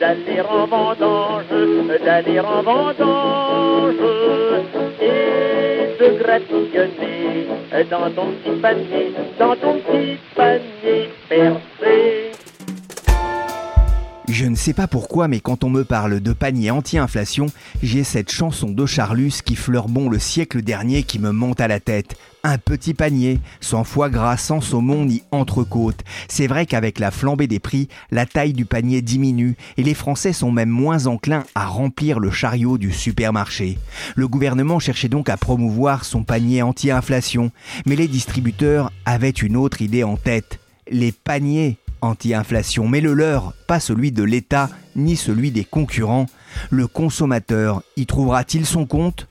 D'aller en vendange, d'aller en vendange, et de gratillonner dans ton petit panier, dans ton petit panier sais pas pourquoi, mais quand on me parle de panier anti-inflation, j'ai cette chanson de Charlus qui fleure bon le siècle dernier qui me monte à la tête. Un petit panier, sans foie gras, sans saumon ni entrecôte. C'est vrai qu'avec la flambée des prix, la taille du panier diminue et les Français sont même moins enclins à remplir le chariot du supermarché. Le gouvernement cherchait donc à promouvoir son panier anti-inflation, mais les distributeurs avaient une autre idée en tête. Les paniers anti-inflation, mais le leur, pas celui de l'État ni celui des concurrents. Le consommateur y trouvera-t-il son compte?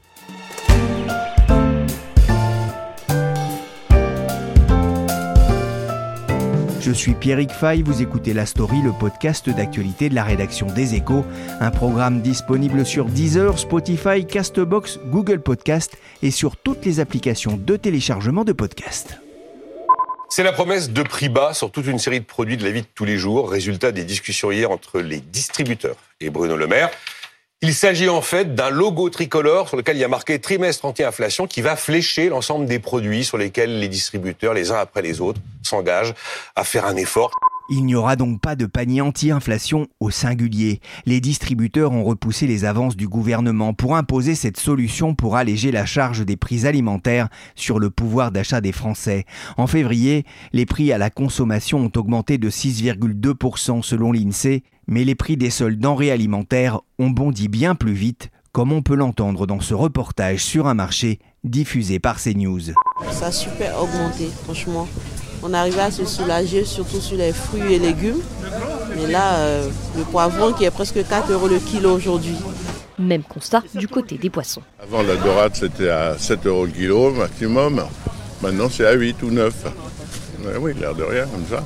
Je suis Pierrick Fay, vous écoutez La Story, le podcast d'actualité de la rédaction des Échos, un programme disponible sur Deezer, Spotify, Castbox, Google Podcast et sur toutes les applications de téléchargement de podcasts. C'est la promesse de prix bas sur toute une série de produits de la vie de tous les jours, résultat des discussions hier entre les distributeurs et Bruno Le Maire. Il s'agit en fait d'un logo tricolore sur lequel il y a marqué trimestre anti-inflation qui va flécher l'ensemble des produits sur lesquels les distributeurs, les uns après les autres, s'engagent à faire un effort. Il n'y aura donc pas de panier anti-inflation au singulier. Les distributeurs ont repoussé les avances du gouvernement pour imposer cette solution pour alléger la charge des prix alimentaires sur le pouvoir d'achat des Français. En février, les prix à la consommation ont augmenté de 6,2% selon l'INSEE, mais les prix des seuls denrées alimentaires ont bondi bien plus vite, comme on peut l'entendre dans ce reportage sur un marché diffusé par CNews. Ça a super augmenté, franchement on arrivait à se soulager, surtout sur les fruits et légumes. Mais là, euh, le poivron qui est presque 4 euros le kilo aujourd'hui. Même constat du côté des poissons. Avant la dorade c'était à 7 euros le kilo maximum. Maintenant c'est à 8 ou 9. oui, l'air de rien comme ça.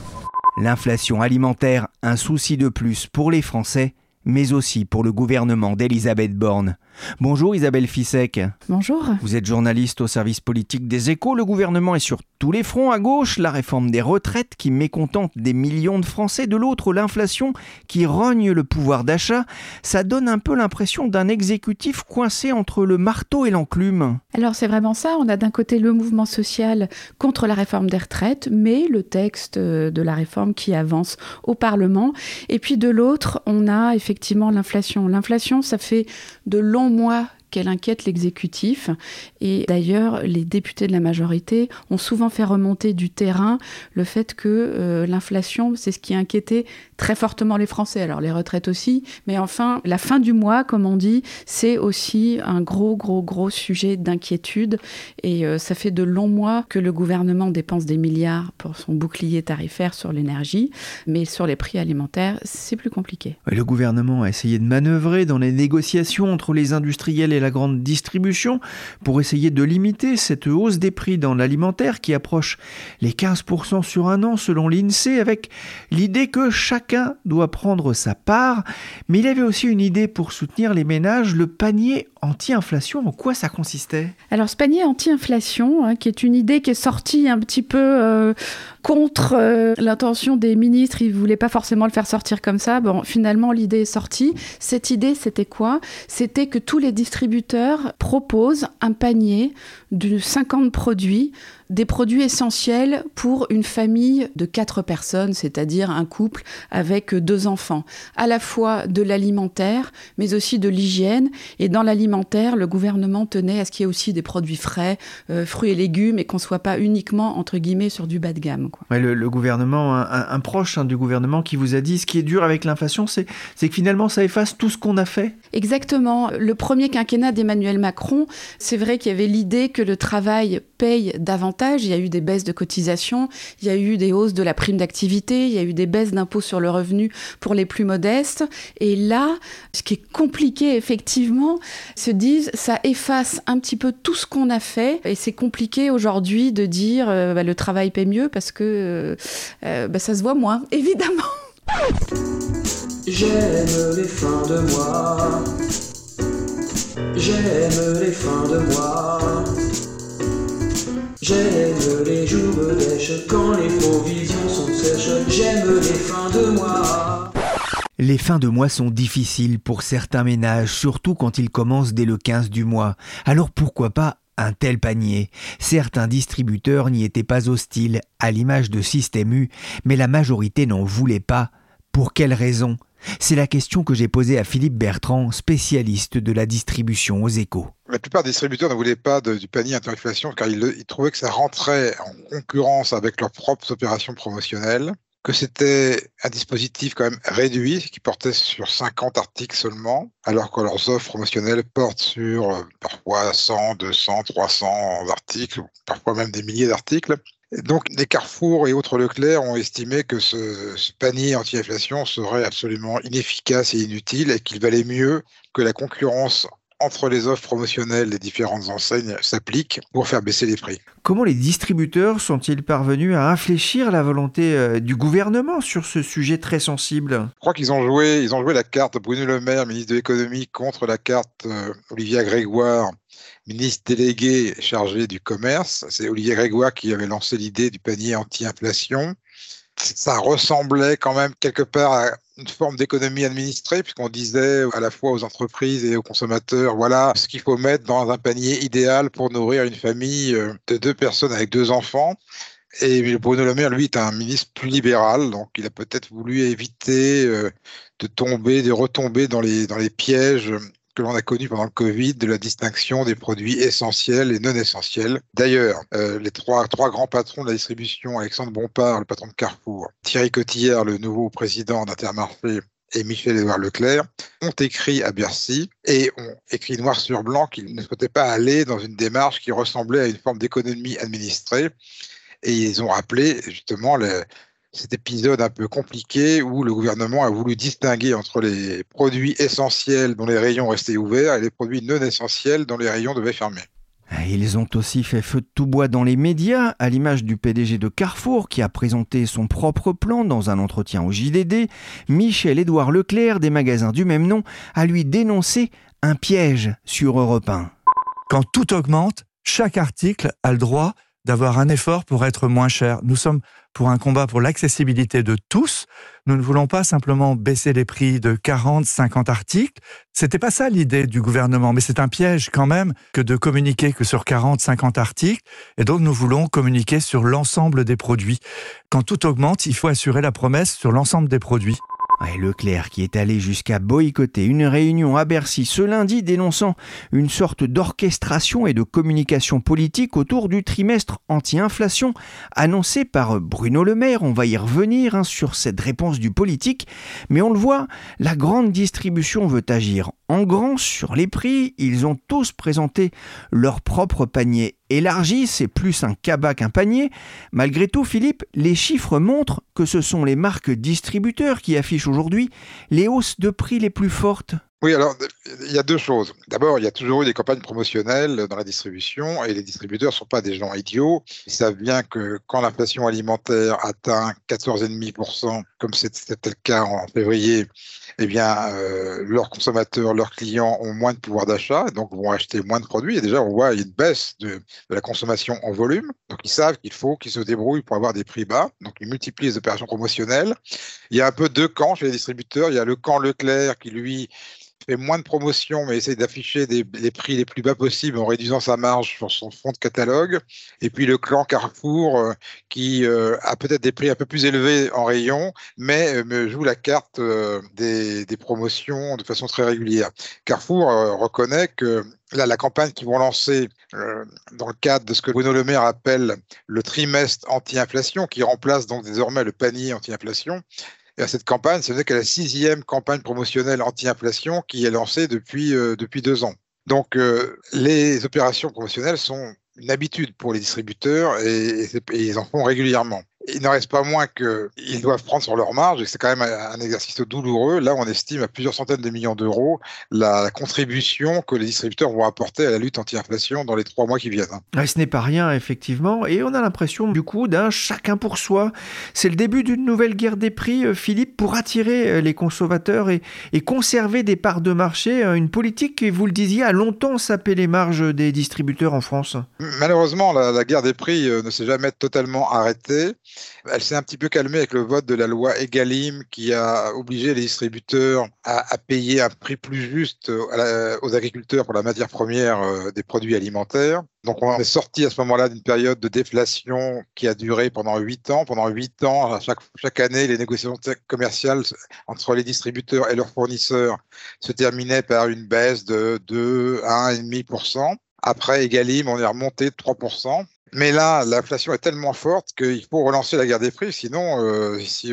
L'inflation alimentaire, un souci de plus pour les Français, mais aussi pour le gouvernement d'Elisabeth Borne. Bonjour Isabelle Fissek. Bonjour. Vous êtes journaliste au service politique des échos. Le gouvernement est sur tous les fronts. À gauche, la réforme des retraites qui mécontente des millions de Français. De l'autre, l'inflation qui rogne le pouvoir d'achat. Ça donne un peu l'impression d'un exécutif coincé entre le marteau et l'enclume. Alors c'est vraiment ça. On a d'un côté le mouvement social contre la réforme des retraites, mais le texte de la réforme qui avance au Parlement. Et puis de l'autre, on a effectivement l'inflation. L'inflation, ça fait de longs moi qu'elle inquiète l'exécutif. Et d'ailleurs, les députés de la majorité ont souvent fait remonter du terrain le fait que euh, l'inflation, c'est ce qui inquiétait très fortement les Français. Alors les retraites aussi, mais enfin, la fin du mois, comme on dit, c'est aussi un gros, gros, gros sujet d'inquiétude. Et euh, ça fait de longs mois que le gouvernement dépense des milliards pour son bouclier tarifaire sur l'énergie, mais sur les prix alimentaires, c'est plus compliqué. Le gouvernement a essayé de manœuvrer dans les négociations entre les industriels et la grande distribution pour essayer de limiter cette hausse des prix dans l'alimentaire qui approche les 15% sur un an selon l'INSEE avec l'idée que chacun doit prendre sa part. Mais il avait aussi une idée pour soutenir les ménages, le panier anti-inflation. En quoi ça consistait? Alors ce panier anti-inflation, hein, qui est une idée qui est sortie un petit peu euh, contre euh, l'intention des ministres, ils voulaient pas forcément le faire sortir comme ça. Bon, finalement l'idée est sortie. Cette idée, c'était quoi? C'était que tous les distributeurs proposent un panier de 50 produits des produits essentiels pour une famille de quatre personnes, c'est-à-dire un couple avec deux enfants. À la fois de l'alimentaire, mais aussi de l'hygiène. Et dans l'alimentaire, le gouvernement tenait à ce qu'il y ait aussi des produits frais, euh, fruits et légumes, et qu'on ne soit pas uniquement, entre guillemets, sur du bas de gamme. Ouais, le, gouvernement, un, proche hein, du gouvernement qui vous a dit ce qui est dur avec l'inflation, c'est que finalement ça efface tout ce qu'on a fait Exactement. Le premier quinquennat d'Emmanuel Macron, c'est vrai qu'il y avait l'idée que le travail paye davantage. Il y a eu des baisses de cotisations, il y a eu des hausses de la prime d'activité, il y a eu des baisses d'impôts sur le revenu pour les plus modestes. Et là, ce qui est compliqué effectivement, se disent ça efface un petit peu tout ce qu'on a fait. Et c'est compliqué aujourd'hui de dire euh, bah, le travail paie mieux parce que euh, euh, bah, ça se voit moins, évidemment. J'aime les fins de mois. J'aime les fins de mois. J'aime les jours lèches quand les provisions sont sèches. J'aime les fins de mois. Les fins de mois sont difficiles pour certains ménages, surtout quand ils commencent dès le 15 du mois. Alors pourquoi pas un tel panier? Certains distributeurs n'y étaient pas hostiles, à l'image de Système U, mais la majorité n'en voulait pas. Pour quelles raisons c'est la question que j'ai posée à Philippe Bertrand, spécialiste de la distribution aux échos. La plupart des distributeurs ne voulaient pas du panier interinflation car ils, trouvaient que ça rentrait en concurrence avec leurs propres opérations promotionnelles, que c'était un dispositif quand même réduit qui portait sur 50 articles seulement, alors que leurs offres promotionnelles portent sur euh, parfois 100, 200, 300 articles, parfois même des milliers d'articles. Donc, les Carrefour et autres Leclerc ont estimé que ce, panier anti-inflation serait absolument inefficace et inutile et qu'il valait mieux que la concurrence entre les offres promotionnelles des différentes enseignes s'applique pour faire baisser les prix. Comment les distributeurs sont-ils parvenus à infléchir la volonté euh, du gouvernement sur ce sujet très sensible? Je crois qu'ils ont joué, ils ont joué la carte Bruno Le Maire, ministre de l'économie, contre la carte euh, Olivier Grégoire, ministre délégué chargé du commerce. C'est Olivier Grégoire qui avait lancé l'idée du panier anti-inflation. Ça ressemblait quand même quelque part à une forme d'économie administrée, puisqu'on disait à la fois aux entreprises et aux consommateurs, voilà ce qu'il faut mettre dans un panier idéal pour nourrir une famille euh, de deux personnes avec deux enfants. Et Bruno Le Maire, lui, est un ministre plus libéral, donc il a peut-être voulu éviter euh, de tomber, de retomber dans les, dans les pièges que l'on a connu pendant le Covid de la distinction des produits essentiels et non essentiels. D'ailleurs, euh, les trois, trois grands patrons de la distribution, Alexandre Bompard, le patron de Carrefour, Thierry Cotillard, le nouveau président d'Intermarché, et Michel-Édouard Leclerc ont écrit à Bercy et ont écrit noir sur blanc qu'ils ne souhaitaient pas aller dans une démarche qui ressemblait à une forme d'économie administrée. Et ils ont rappelé justement le, cet épisode un peu compliqué où le gouvernement a voulu distinguer entre les produits essentiels dont les rayons restaient ouverts et les produits non essentiels dont les rayons devaient fermer. Ah, ils ont aussi fait feu de tout bois dans les médias, à l'image du PDG de Carrefour qui a présenté son propre plan dans un entretien au JDD. Michel-Édouard Leclerc des magasins du même nom a lui dénoncé un piège sur Europe 1. Quand tout augmente, chaque article a le droit d'avoir un effort pour être moins cher. Nous sommes pour un combat pour l'accessibilité de tous. Nous ne voulons pas simplement baisser les prix de 40, 50 articles. C'était pas ça l'idée du gouvernement, mais c'est un piège quand même que de communiquer que sur 40, 50 articles. Et donc nous voulons communiquer sur l'ensemble des produits. Quand tout augmente, il faut assurer la promesse sur l'ensemble des produits. Et Leclerc qui est allé jusqu'à boycotter une réunion à Bercy ce lundi dénonçant une sorte d'orchestration et de communication politique autour du trimestre anti-inflation annoncé par Bruno Le Maire. On va y revenir hein, sur cette réponse du politique, mais on le voit, la grande distribution veut agir en grand sur les prix. Ils ont tous présenté leur propre panier élargi, c'est plus un cabas qu'un panier. Malgré tout, Philippe, les chiffres montrent que ce sont les marques distributeurs qui affichent aujourd'hui les hausses de prix les plus fortes. Oui, alors il y a deux choses. D'abord, il y a toujours eu des campagnes promotionnelles dans la distribution et les distributeurs ne sont pas des gens idiots. Ils savent bien que quand l'inflation alimentaire atteint 14,5%, comme c'était le cas en février, eh bien, euh, leurs consommateurs, leurs clients ont moins de pouvoir d'achat, donc vont acheter moins de produits. Et déjà, on voit une baisse de, de la consommation en volume. Donc, ils savent qu'il faut qu'ils se débrouillent pour avoir des prix bas. Donc, ils multiplient les opérations promotionnelles. Il y a un peu deux camps chez les distributeurs. Il y a le camp Leclerc qui, lui, fait moins de promotions, mais essaye d'afficher les prix les plus bas possibles en réduisant sa marge sur son fond de catalogue. Et puis le clan Carrefour, euh, qui euh, a peut-être des prix un peu plus élevés en rayon, mais euh, joue la carte des, des, promotions de façon très régulière. Carrefour reconnaît que Là, la campagne qu'ils vont lancer dans le cadre de ce que Bruno Le Maire appelle le trimestre anti-inflation, qui remplace donc désormais le panier anti-inflation, à cette campagne, ce n'est que la sixième campagne promotionnelle anti-inflation qui est lancée depuis, euh, deux ans. Donc, euh, les opérations promotionnelles sont une habitude pour les distributeurs et ils en font régulièrement il n'en reste pas moins qu'ils doivent prendre sur leur marge et c'est quand même un exercice douloureux. Là, on estime à plusieurs centaines de millions d'euros la, contribution que les distributeurs vont apporter à la lutte anti-inflation dans les trois mois qui viennent. ce n'est pas rien, effectivement, et on a l'impression du coup d'un chacun pour soi. C'est le début d'une nouvelle guerre des prix, euh, Philippe, pour attirer euh, les consommateurs et, conserver des parts de marché. Euh, une politique qui, vous le disiez, a longtemps sapé les marges des distributeurs en France. Malheureusement, la, la guerre des prix ne s'est jamais totalement arrêtée. Elle s'est un petit peu calmée avec le vote de la loi Egalim qui a obligé les distributeurs à, payer un prix plus juste aux agriculteurs pour la matière première euh, des produits alimentaires. Donc on est sorti à ce moment-là d'une période de déflation qui a duré pendant huit ans. Pendant huit ans, chaque, chaque année, les négociations commerciales entre les distributeurs et leurs fournisseurs se terminaient par une baisse de 2, 1,5%. Après Egalim, on est remonté de 3%. Mais là, l'inflation est tellement forte qu'il faut relancer la guerre des prix. Sinon, euh, si,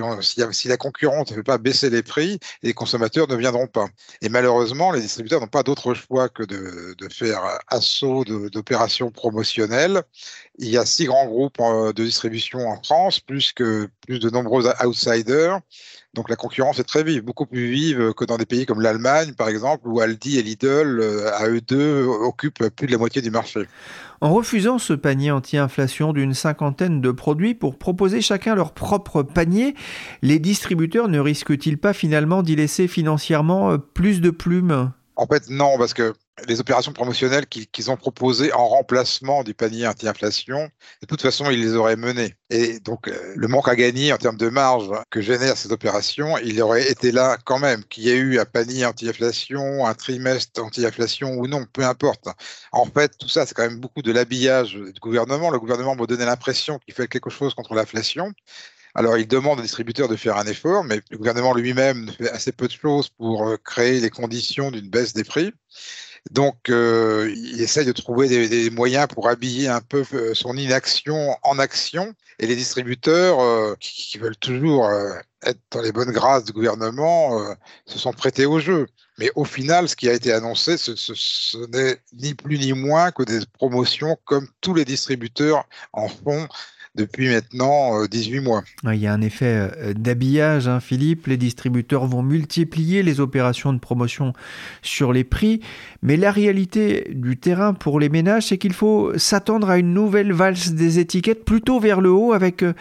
la concurrence ne fait pas baisser les prix, les consommateurs ne viendront pas. Et malheureusement, les distributeurs n'ont pas d'autre choix que de, faire assaut d'opérations promotionnelles. Il y a six grands groupes euh, de distribution en France, plus de nombreux outsiders. Donc la concurrence est très vive, beaucoup plus vive que dans des pays comme l'Allemagne, par exemple, où Aldi et Lidl, euh, à eux deux, occupent plus de la moitié du marché. En refusant ce panier anti-inflation d'une cinquantaine de produits pour proposer chacun leur propre panier, les distributeurs ne risquent-ils pas finalement d'y laisser financièrement euh, plus de plumes? En fait, non, parce que les opérations promotionnelles qu'ils ont proposées en remplacement du panier anti-inflation, de toute façon, ils les auraient menées. Et donc, euh, le manque à gagner en termes de marge que génèrent ces opérations, il aurait été là quand même, qu'il y ait eu un panier anti-inflation, un trimestre anti-inflation ou non, peu importe. En fait, tout ça, c'est quand même beaucoup de l'habillage du gouvernement. Le gouvernement m'a donné l'impression qu'il fait quelque chose contre l'inflation. Alors, il demande aux distributeurs de faire un effort, mais le gouvernement lui-même fait assez peu de choses pour euh, créer les conditions d'une baisse des prix. Donc, euh, il essaye de trouver des, moyens pour habiller un peu euh, son inaction en action. Et les distributeurs, euh, qui, veulent toujours être dans les bonnes grâces du gouvernement, se sont prêtés au jeu. Mais au final, ce qui a été annoncé, ce, ce n'est ni plus ni moins que des promotions comme tous les distributeurs en font depuis maintenant 18 euh, mois. Il y a un effet euh, d'habillage, hein, Philippe. Les distributeurs vont multiplier les opérations de promotion sur les prix. Mais la réalité du terrain pour les ménages, c'est qu'il faut s'attendre à une nouvelle valse des étiquettes plutôt vers le haut avec euh,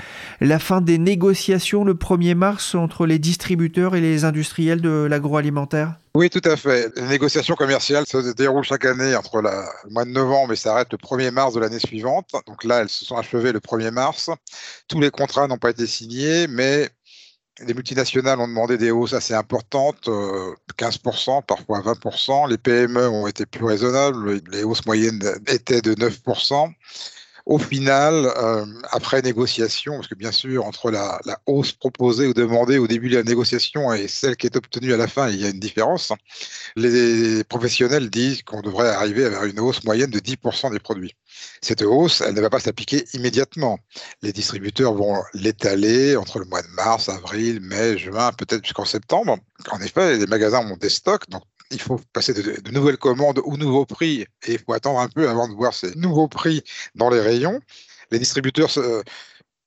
la fin des négociations le 1er mars entre les distributeurs et les industriels de l'agroalimentaire. Oui, tout à fait. Les négociations commerciales se déroulent chaque année entre le mois de novembre et s'arrêtent le 1er mars de l'année suivante. Donc là, elles se sont achevées le 1er mars. Tous les contrats n'ont pas été signés, mais les multinationales ont demandé des hausses assez importantes, 15%, euh, parfois 20%. Les PME ont été plus raisonnables. Les hausses moyennes étaient de 9%. Au final, euh, après négociation, parce que bien sûr, entre la, hausse proposée ou demandée au début de la négociation et celle qui est obtenue à la fin, il y a une différence. Les professionnels disent qu'on devrait arriver vers une hausse moyenne de 10% des produits. Cette hausse, elle ne va pas s'appliquer immédiatement. Les distributeurs vont l'étaler entre le mois de mars, avril, mai, juin, peut-être jusqu'en septembre. En effet, les magasins ont des stocks, il faut passer de, nouvelles commandes ou nouveaux prix et il faut attendre un peu avant de voir ces nouveaux prix dans les rayons. Les distributeurs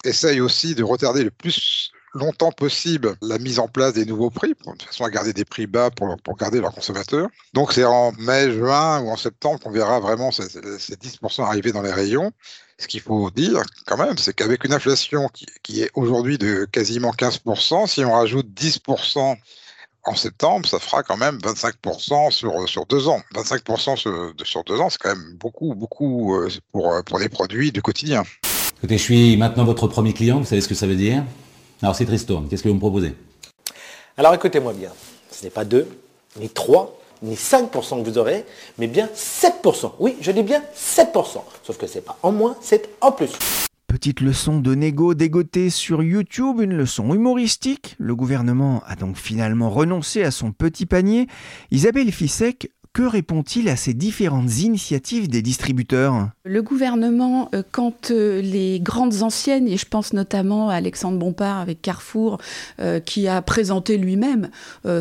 essayent aussi de retarder le plus longtemps possible la mise en place des nouveaux prix, de façon à garder des prix bas pour, pour garder leurs consommateurs. Donc c'est en mai, juin ou en septembre qu'on verra vraiment ces, ces 10% arriver dans les rayons. Ce qu'il faut dire quand même, c'est qu'avec une inflation qui, qui est aujourd'hui de quasiment 15%, si on rajoute 10% en septembre, ça fera quand même 25% sur, sur deux ans. 25% sur, sur, deux ans, c'est quand même beaucoup, beaucoup euh, pour, euh, pour les produits du quotidien. Écoutez, je suis maintenant votre premier client, vous savez ce que ça veut dire? Alors c'est Tristan, qu'est-ce que vous me proposez? Alors écoutez-moi bien, ce n'est pas deux, ni trois, ni 5% que vous aurez, mais bien 7%. Oui, je dis bien 7%. Sauf que c'est pas en moins, c'est en plus. Petite leçon de négo dégotée sur YouTube, une leçon humoristique. Le gouvernement a donc finalement renoncé à son petit panier. Isabelle Fissek que répond-il à ces différentes initiatives des distributeurs? Le gouvernement, euh, quand euh, les grandes anciennes, et je pense notamment à Alexandre Bompard avec Carrefour, euh, qui a présenté lui-même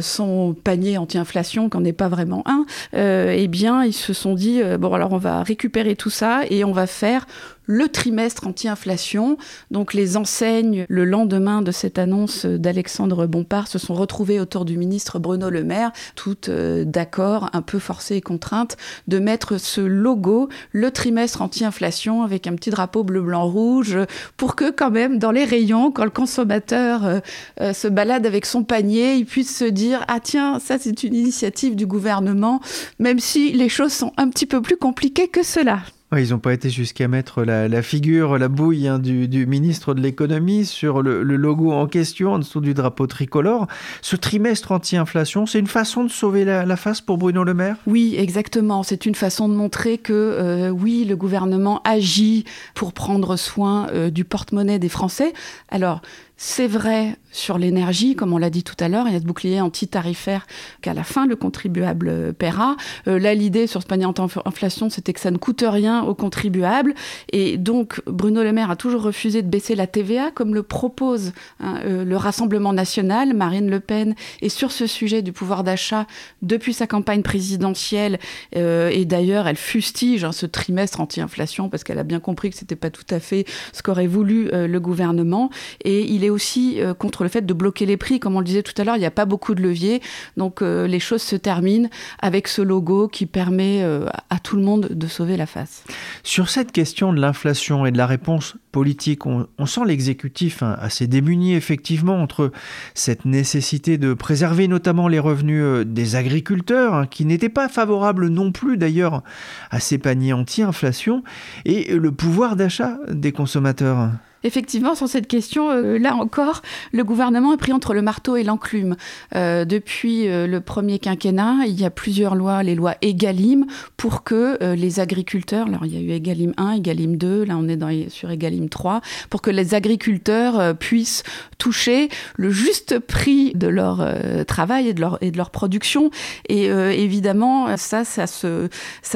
son panier anti-inflation, qu'en n'est pas vraiment un, eh bien, ils se sont dit, bon, alors on va récupérer tout ça et on va faire le trimestre anti-inflation. Donc les enseignes, le lendemain de cette annonce d'Alexandre Bompard, se sont retrouvées autour du ministre Bruno Le Maire, toutes euh, d'accord, un peu forcées et contraintes, de mettre ce logo, le trimestre anti-inflation, avec un petit drapeau bleu-blanc-rouge, pour que quand même dans les rayons, quand le consommateur euh, euh, se balade avec son panier, il puisse se dire, ah tiens, ça c'est une initiative du gouvernement, même si les choses sont un petit peu plus compliquées que cela ils n'ont pas été jusqu'à mettre la, figure, la bouille hein, du, ministre de l'économie sur le, logo en question, en dessous du drapeau tricolore. Ce trimestre anti-inflation, c'est une façon de sauver la, face pour Bruno Le Maire? Oui, exactement. C'est une façon de montrer que euh, oui, le gouvernement agit pour prendre soin euh, du porte-monnaie des Français. Alors, c'est vrai sur l'énergie, comme on l'a dit tout à l'heure, il y a ce bouclier anti-tarifaire qu'à la fin le contribuable paiera. Euh, là, l'idée sur ce panier anti-inflation, c'était que ça ne coûte rien aux contribuables. Et donc, Bruno Le Maire a toujours refusé de baisser la TVA, comme le propose hein, euh, le Rassemblement national, Marine Le Pen. Et sur ce sujet du pouvoir d'achat, depuis sa campagne présidentielle, euh, et d'ailleurs, elle fustige hein, ce trimestre anti-inflation parce qu'elle a bien compris que c'était pas tout à fait ce qu'aurait voulu le gouvernement. Et il est aussi euh, contre le fait de bloquer les prix. Comme on le disait tout à l'heure, il n'y a pas beaucoup de leviers. Donc euh, les choses se terminent avec ce logo qui permet euh, à tout le monde de sauver la face. Sur cette question de l'inflation et de la réponse politique, on, sent l'exécutif hein, assez démuni effectivement entre cette nécessité de préserver notamment les revenus des agriculteurs, hein, qui n'étaient pas favorables non plus d'ailleurs à ces paniers anti-inflation, et le pouvoir d'achat des consommateurs. Effectivement, sur cette question, euh, là encore, le gouvernement est pris entre le marteau et l'enclume. Euh, depuis euh, le premier quinquennat, il y a plusieurs lois, les lois EGalim, pour que les agriculteurs, alors il y a eu EGalim 1, EGalim 2, là on est sur EGalim 3, pour que les agriculteurs puissent toucher le juste prix de leur travail et de leur, production. Et évidemment, ça, ça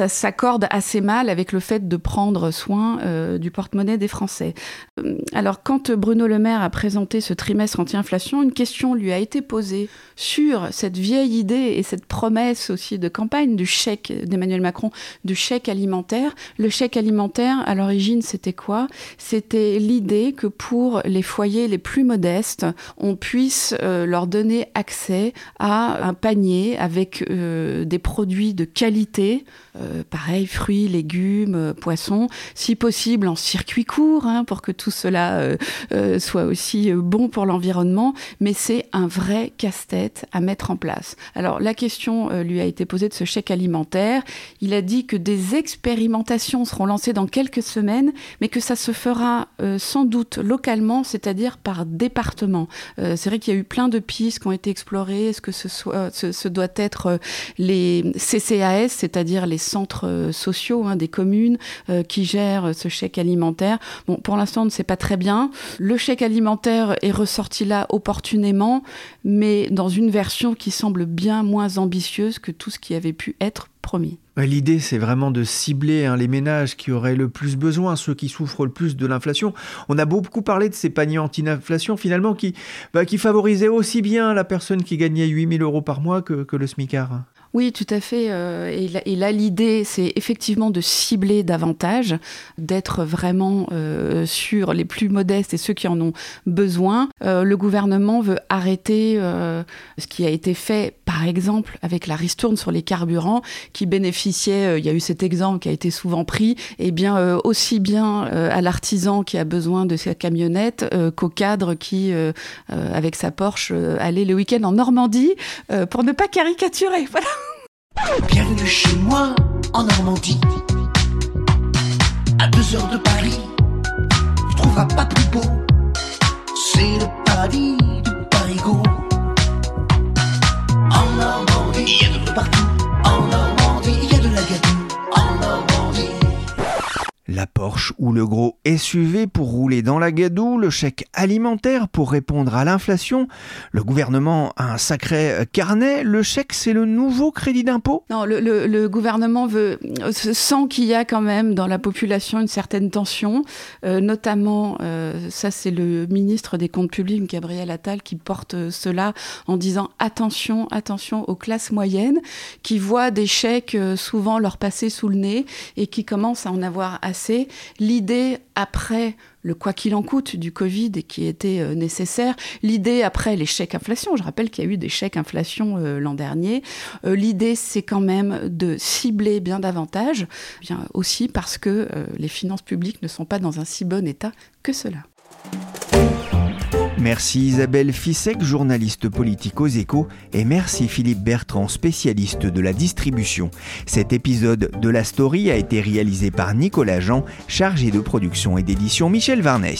s'accorde assez mal avec le fait de prendre soin du porte-monnaie des Français alors, quand Bruno Le Maire a présenté ce trimestre anti-inflation, une question lui a été posée sur cette vieille idée et cette promesse aussi de campagne du chèque d'Emmanuel Macron, du chèque alimentaire. Le chèque alimentaire, à l'origine, c'était quoi? C'était l'idée que pour les foyers les plus modestes, on puisse euh, leur donner accès à un panier avec euh, des produits de qualité, euh, pareil, fruits, légumes, poissons, si possible en circuit court, hein, pour que tout cela euh, euh, soit aussi euh, bon pour l'environnement, mais c'est un vrai casse-tête à mettre en place. Alors la question lui a été posée de ce chèque alimentaire. Il a dit que des expérimentations seront lancées dans quelques semaines, mais que ça se fera sans doute localement, c'est-à-dire par département. c'est vrai qu'il y a eu plein de pistes qui ont été explorées. Est-ce que ce, doit être les CCAS, c'est-à-dire les centres sociaux hein, des communes qui gèrent ce chèque alimentaire Bon, pour l'instant, on ne sait pas très bien. Le chèque alimentaire est ressorti là opportunément, mais dans une version qui semble bien moins ambitieuse que tout ce qui avait pu être promis. L'idée, c'est vraiment de cibler hein, les ménages qui auraient le plus besoin, ceux qui souffrent le plus de l'inflation. On a beaucoup parlé de ces paniers anti-inflation, finalement, qui, bah, qui favorisaient aussi bien la personne qui gagnait 8000 euros par mois que, que le SMICAR. Oui, tout à fait. Euh, et là, l'idée, c'est effectivement de cibler davantage, d'être vraiment euh, sur les plus modestes et ceux qui en ont besoin. Euh, le gouvernement veut arrêter ce qui a été fait, par exemple, avec la ristourne sur les carburants, qui bénéficiait, il y a eu cet exemple qui a été souvent pris, et eh bien aussi bien à l'artisan qui a besoin de sa camionnette qu'au cadre qui, avec sa Porsche, allait le week-end en Normandie, pour ne pas caricaturer. Voilà. Bienvenue chez moi en Normandie. À deux heures de Paris, tu trouveras pas plus beau. C'est le ou le gros SUV pour rouler dans la gadoue, le chèque alimentaire pour répondre à l'inflation. Le gouvernement a un sacré carnet. Le chèque, c'est le nouveau crédit d'impôt? Non, le, gouvernement veut, sent qu'il y a quand même dans la population une certaine tension, euh, notamment, euh, ça c'est le ministre des Comptes publics, Gabriel Attal, qui porte euh, cela en disant attention, attention aux classes moyennes, qui voient des chèques euh, souvent leur passer sous le nez et qui commencent à en avoir assez. L'idée après le quoi qu'il en coûte du Covid et qui était euh, nécessaire, l'idée après chèques inflation, je rappelle qu'il y a eu des chèques inflation euh, l'an dernier, Euh, l'idée c'est quand même de cibler bien davantage, bien aussi parce que les finances publiques ne sont pas dans un si bon état que cela. Merci Isabelle Fissek, journaliste politique aux échos, et merci Philippe Bertrand, spécialiste de la distribution. Cet épisode de la story a été réalisé par Nicolas Jean, chargé de production et d'édition Michel Varnet.